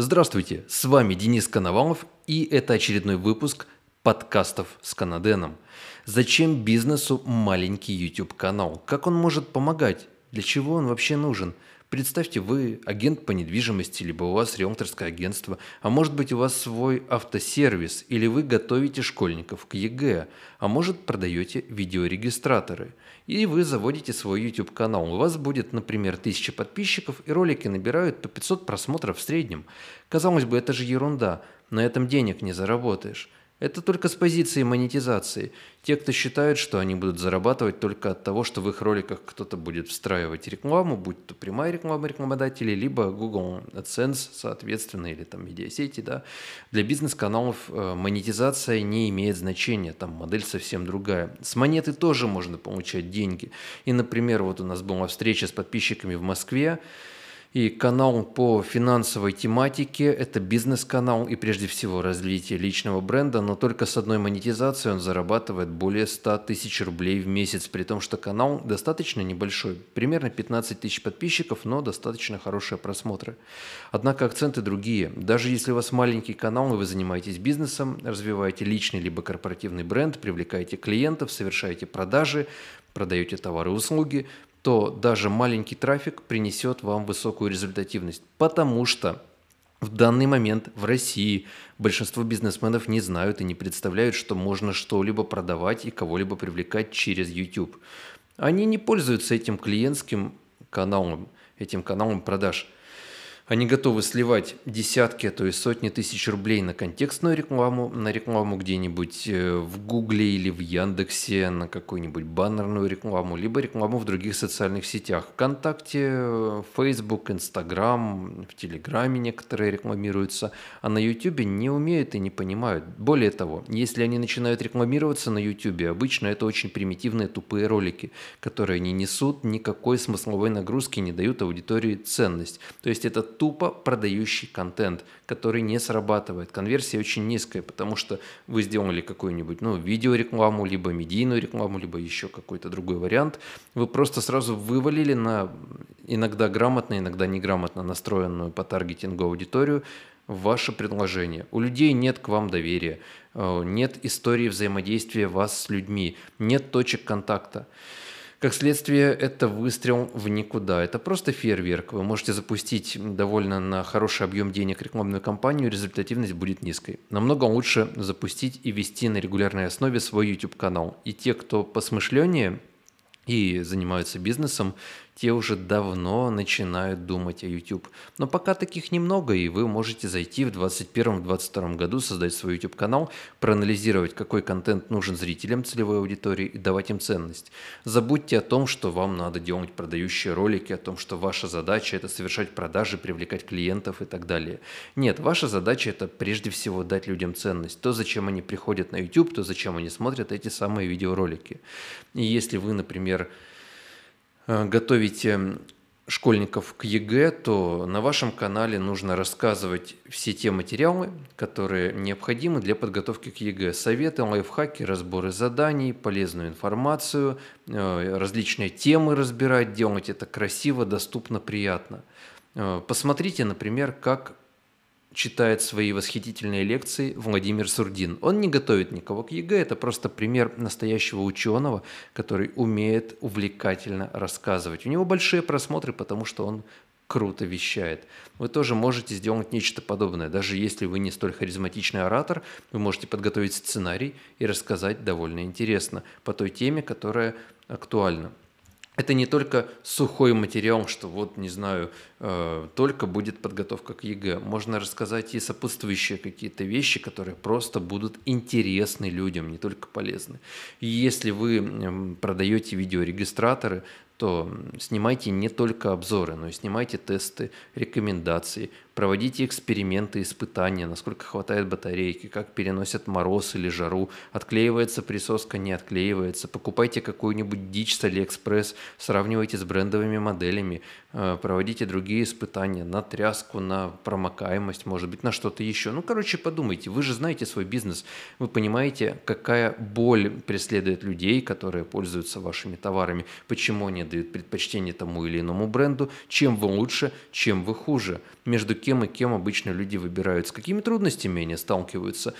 Здравствуйте, с вами Денис Коновалов и это очередной выпуск подкастов с Канаденом. Зачем бизнесу маленький YouTube-канал? Как он может помогать? Для чего он вообще нужен? Представьте, вы агент по недвижимости, либо у вас риэлторское агентство, а может быть у вас свой автосервис, или вы готовите школьников к ЕГЭ, а может продаете видеорегистраторы. И вы заводите свой YouTube-канал. У вас будет, например, 1000 подписчиков, и ролики набирают по 500 просмотров в среднем. Казалось бы, это же ерунда, на этом денег не заработаешь. Это только с позиции монетизации. Те, кто считают, что они будут зарабатывать только от того, что в их роликах кто-то будет встраивать рекламу, будь то прямая реклама рекламодателей, либо Google AdSense, соответственно, или там медиасети, да. Для бизнес-каналов э, монетизация не имеет значения, там модель совсем другая. С монеты тоже можно получать деньги. И, например, вот у нас была встреча с подписчиками в Москве, и канал по финансовой тематике – это бизнес-канал и прежде всего развитие личного бренда, но только с одной монетизацией он зарабатывает более 100 тысяч рублей в месяц, при том, что канал достаточно небольшой, примерно 15 тысяч подписчиков, но достаточно хорошие просмотры. Однако акценты другие. Даже если у вас маленький канал и вы занимаетесь бизнесом, развиваете личный либо корпоративный бренд, привлекаете клиентов, совершаете продажи, продаете товары и услуги, то даже маленький трафик принесет вам высокую результативность, потому что в данный момент в России большинство бизнесменов не знают и не представляют, что можно что-либо продавать и кого-либо привлекать через YouTube. Они не пользуются этим клиентским каналом, этим каналом продаж – они готовы сливать десятки, а то и сотни тысяч рублей на контекстную рекламу, на рекламу где-нибудь э, в Гугле или в Яндексе, на какую-нибудь баннерную рекламу, либо рекламу в других социальных сетях. Вконтакте, Facebook, Instagram, в Телеграме некоторые рекламируются, а на YouTube не умеют и не понимают. Более того, если они начинают рекламироваться на YouTube, обычно это очень примитивные тупые ролики, которые не несут никакой смысловой нагрузки, не дают аудитории ценность. То есть это тупо продающий контент, который не срабатывает. Конверсия очень низкая, потому что вы сделали какую-нибудь ну, видеорекламу, либо медийную рекламу, либо еще какой-то другой вариант. Вы просто сразу вывалили на иногда грамотно, иногда неграмотно настроенную по таргетингу аудиторию ваше предложение. У людей нет к вам доверия, э, нет истории взаимодействия вас с людьми, нет точек контакта. Как следствие, это выстрел в никуда. Это просто фейерверк. Вы можете запустить довольно на хороший объем денег рекламную кампанию, результативность будет низкой. Намного лучше запустить и вести на регулярной основе свой YouTube-канал. И те, кто посмышленнее, и занимаются бизнесом, те уже давно начинают думать о YouTube. Но пока таких немного, и вы можете зайти в 2021-2022 году, создать свой YouTube-канал, проанализировать, какой контент нужен зрителям целевой аудитории и давать им ценность. Забудьте о том, что вам надо делать продающие ролики, о том, что ваша задача – это совершать продажи, привлекать клиентов и так далее. Нет, ваша задача – это прежде всего дать людям ценность. То, зачем они приходят на YouTube, то, зачем они смотрят эти самые видеоролики. И если вы, например, Э, готовите школьников к ЕГЭ, то на вашем канале нужно рассказывать все те материалы, которые необходимы для подготовки к ЕГЭ. Советы, лайфхаки, разборы заданий, полезную информацию, э, различные темы разбирать, делать это красиво, доступно, приятно. Э, посмотрите, например, как читает свои восхитительные лекции Владимир Сурдин. Он не готовит никого к ЕГЭ, это просто пример настоящего ученого, который умеет увлекательно рассказывать. У него большие просмотры, потому что он круто вещает. Вы тоже можете сделать нечто подобное. Даже если вы не столь харизматичный оратор, вы можете подготовить сценарий и рассказать довольно интересно по той теме, которая актуальна это не только сухой материал, что вот, не знаю, э, только будет подготовка к ЕГЭ. Можно рассказать и сопутствующие какие-то вещи, которые просто будут интересны людям, не только полезны. И если вы продаете видеорегистраторы, то снимайте не только обзоры, но и снимайте тесты, рекомендации, проводите эксперименты, испытания, насколько хватает батарейки, как переносят мороз или жару, отклеивается присоска, не отклеивается, покупайте какую-нибудь дичь с Алиэкспресс, сравнивайте с брендовыми моделями, э, проводите другие испытания на тряску, на промокаемость, может быть, на что-то еще. Ну, короче, подумайте, вы же знаете свой бизнес, вы понимаете, какая боль преследует людей, которые пользуются вашими товарами, почему они дают предпочтение тому или иному бренду, чем вы лучше, чем вы хуже, между кем и кем обычно люди выбирают, с какими трудностями они сталкиваются.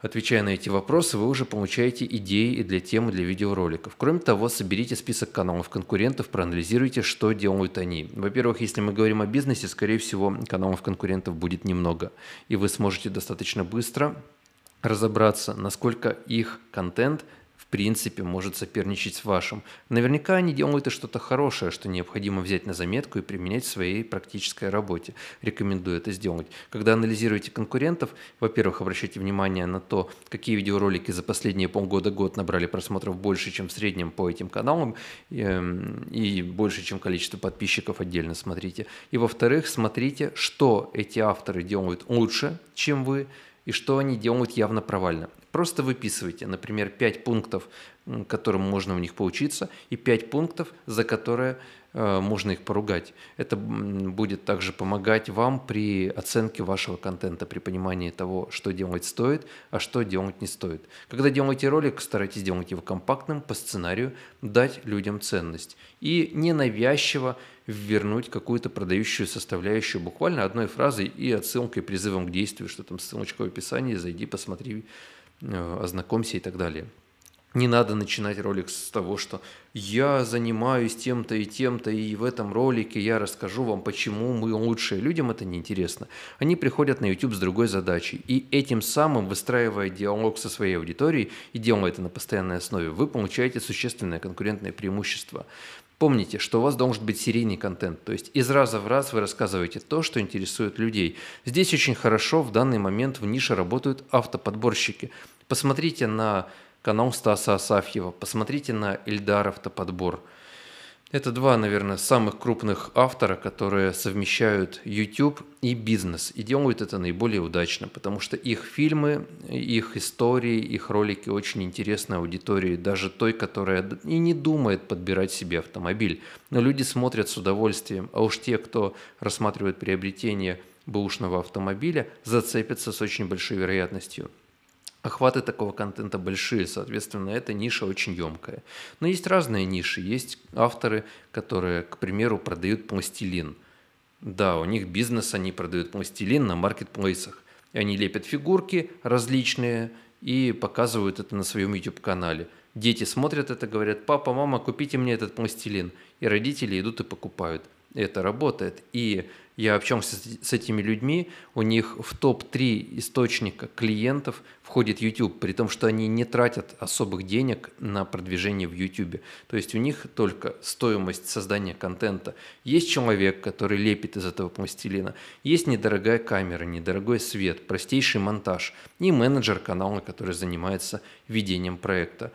Отвечая на эти вопросы, вы уже получаете идеи и для тем, и для видеороликов. Кроме того, соберите список каналов конкурентов, проанализируйте, что делают они. Во-первых, если мы говорим о бизнесе, скорее всего, каналов конкурентов будет немного. И вы сможете достаточно быстро разобраться, насколько их контент принципе может соперничать с вашим. Наверняка они делают и что-то хорошее, что необходимо взять на заметку и применять в своей практической работе. Рекомендую это сделать. Когда анализируете конкурентов, во-первых, обращайте внимание на то, какие видеоролики за последние полгода-год набрали просмотров больше, чем в среднем по этим каналам, эм, и больше, чем количество подписчиков отдельно смотрите. И во-вторых, смотрите, что эти авторы делают лучше, чем вы, и что они делают явно провально. Просто выписывайте, например, 5 пунктов, которым можно у них поучиться, и 5 пунктов, за которые э, можно их поругать. Это будет также помогать вам при оценке вашего контента, при понимании того, что делать стоит, а что делать не стоит. Когда делаете ролик, старайтесь делать его компактным, по сценарию, дать людям ценность. И ненавязчиво вернуть какую-то продающую составляющую буквально одной фразой и отсылкой, призывом к действию, что там ссылочка в описании, зайди, посмотри ознакомься и так далее. Не надо начинать ролик с того, что я занимаюсь тем-то и тем-то, и в этом ролике я расскажу вам, почему мы лучшие. Людям это неинтересно. Они приходят на YouTube с другой задачей. И этим самым, выстраивая диалог со своей аудиторией и делая это на постоянной основе, вы получаете существенное конкурентное преимущество. Помните, что у вас должен быть серийный контент, то есть из раза в раз вы рассказываете то, что интересует людей. Здесь очень хорошо в данный момент в нише работают автоподборщики. Посмотрите на канал Стаса Асафьева, посмотрите на Ильдар Автоподбор – это два, наверное, самых крупных автора, которые совмещают YouTube и бизнес. И делают это наиболее удачно, потому что их фильмы, их истории, их ролики очень интересны аудитории, даже той, которая и не думает подбирать себе автомобиль. Но люди смотрят с удовольствием, а уж те, кто рассматривает приобретение бэушного автомобиля, зацепятся с очень большой вероятностью. Охваты такого контента большие, соответственно, эта ниша очень емкая. Но есть разные ниши. Есть авторы, которые, к примеру, продают пластилин. Да, у них бизнес, они продают пластилин на маркетплейсах. И они лепят фигурки различные и показывают это на своем YouTube-канале. Дети смотрят это, говорят, папа, мама, купите мне этот пластилин. И родители идут и покупают. Это работает. И я общался с этими людьми, у них в топ-3 источника клиентов входит YouTube, при том, что они не тратят особых денег на продвижение в YouTube. То есть у них только стоимость создания контента. Есть человек, который лепит из этого пластилина, есть недорогая камера, недорогой свет, простейший монтаж и менеджер канала, который занимается ведением проекта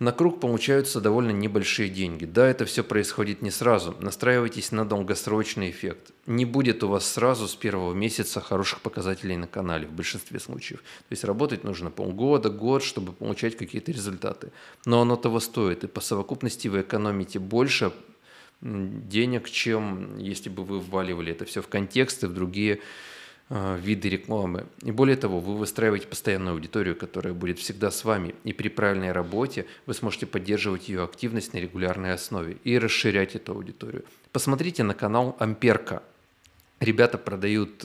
на круг получаются довольно небольшие деньги. Да, это все происходит не сразу. Настраивайтесь на долгосрочный эффект. Не будет у вас сразу с первого месяца хороших показателей на канале в большинстве случаев. То есть работать нужно полгода, год, чтобы получать какие-то результаты. Но оно того стоит. И по совокупности вы экономите больше денег, чем если бы вы вваливали это все в контексты, в другие виды рекламы. И более того, вы выстраиваете постоянную аудиторию, которая будет всегда с вами. И при правильной работе вы сможете поддерживать ее активность на регулярной основе и расширять эту аудиторию. Посмотрите на канал Амперка. Ребята продают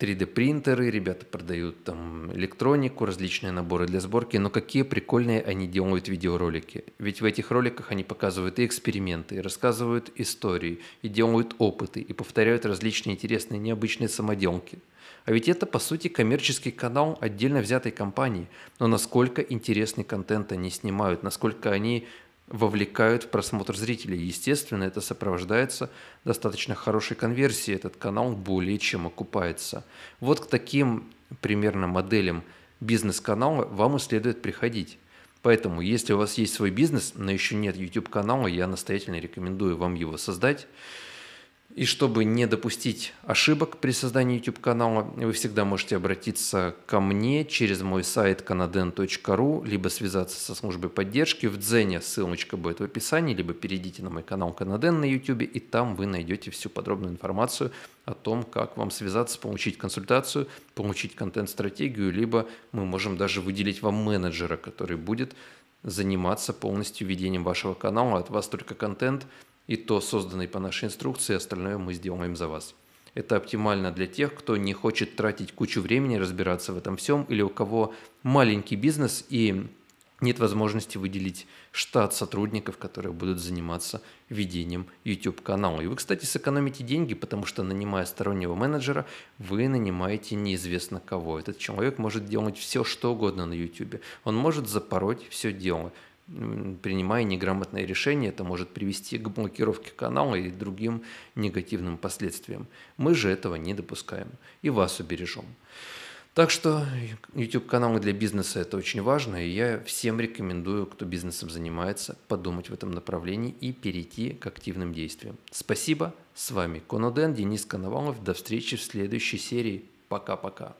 э, 3D-принтеры, ребята продают там электронику, различные наборы для сборки, но какие прикольные они делают видеоролики. Ведь в этих роликах они показывают и эксперименты, и рассказывают истории, и делают опыты, и повторяют различные интересные необычные самоделки. А ведь это, по сути, коммерческий канал отдельно взятой компании. Но насколько интересный контент они снимают, насколько они вовлекают в просмотр зрителей. Естественно, это сопровождается достаточно хорошей конверсией. Этот канал более чем окупается. Вот к таким примерно моделям бизнес-канала вам и следует приходить. Поэтому, если у вас есть свой бизнес, но еще нет YouTube-канала, я настоятельно рекомендую вам его создать. И чтобы не допустить ошибок при создании YouTube-канала, вы всегда можете обратиться ко мне через мой сайт canaden.ru, либо связаться со службой поддержки. В Дзене ссылочка будет в описании, либо перейдите на мой канал Канаден на YouTube, и там вы найдете всю подробную информацию о том, как вам связаться, получить консультацию, получить контент-стратегию, либо мы можем даже выделить вам менеджера, который будет заниматься полностью ведением вашего канала. От вас только контент и то созданный по нашей инструкции, остальное мы сделаем за вас. Это оптимально для тех, кто не хочет тратить кучу времени, разбираться в этом всем, или у кого маленький бизнес и нет возможности выделить штат сотрудников, которые будут заниматься ведением YouTube-канала. И вы, кстати, сэкономите деньги, потому что, нанимая стороннего менеджера, вы нанимаете неизвестно кого. Этот человек может делать все, что угодно на YouTube. Он может запороть все дело принимая неграмотное решение, это может привести к блокировке канала и другим негативным последствиям. Мы же этого не допускаем и вас убережем. Так что YouTube-каналы для бизнеса – это очень важно, и я всем рекомендую, кто бизнесом занимается, подумать в этом направлении и перейти к активным действиям. Спасибо. С вами Коноден, Денис Коновалов. До встречи в следующей серии. Пока-пока.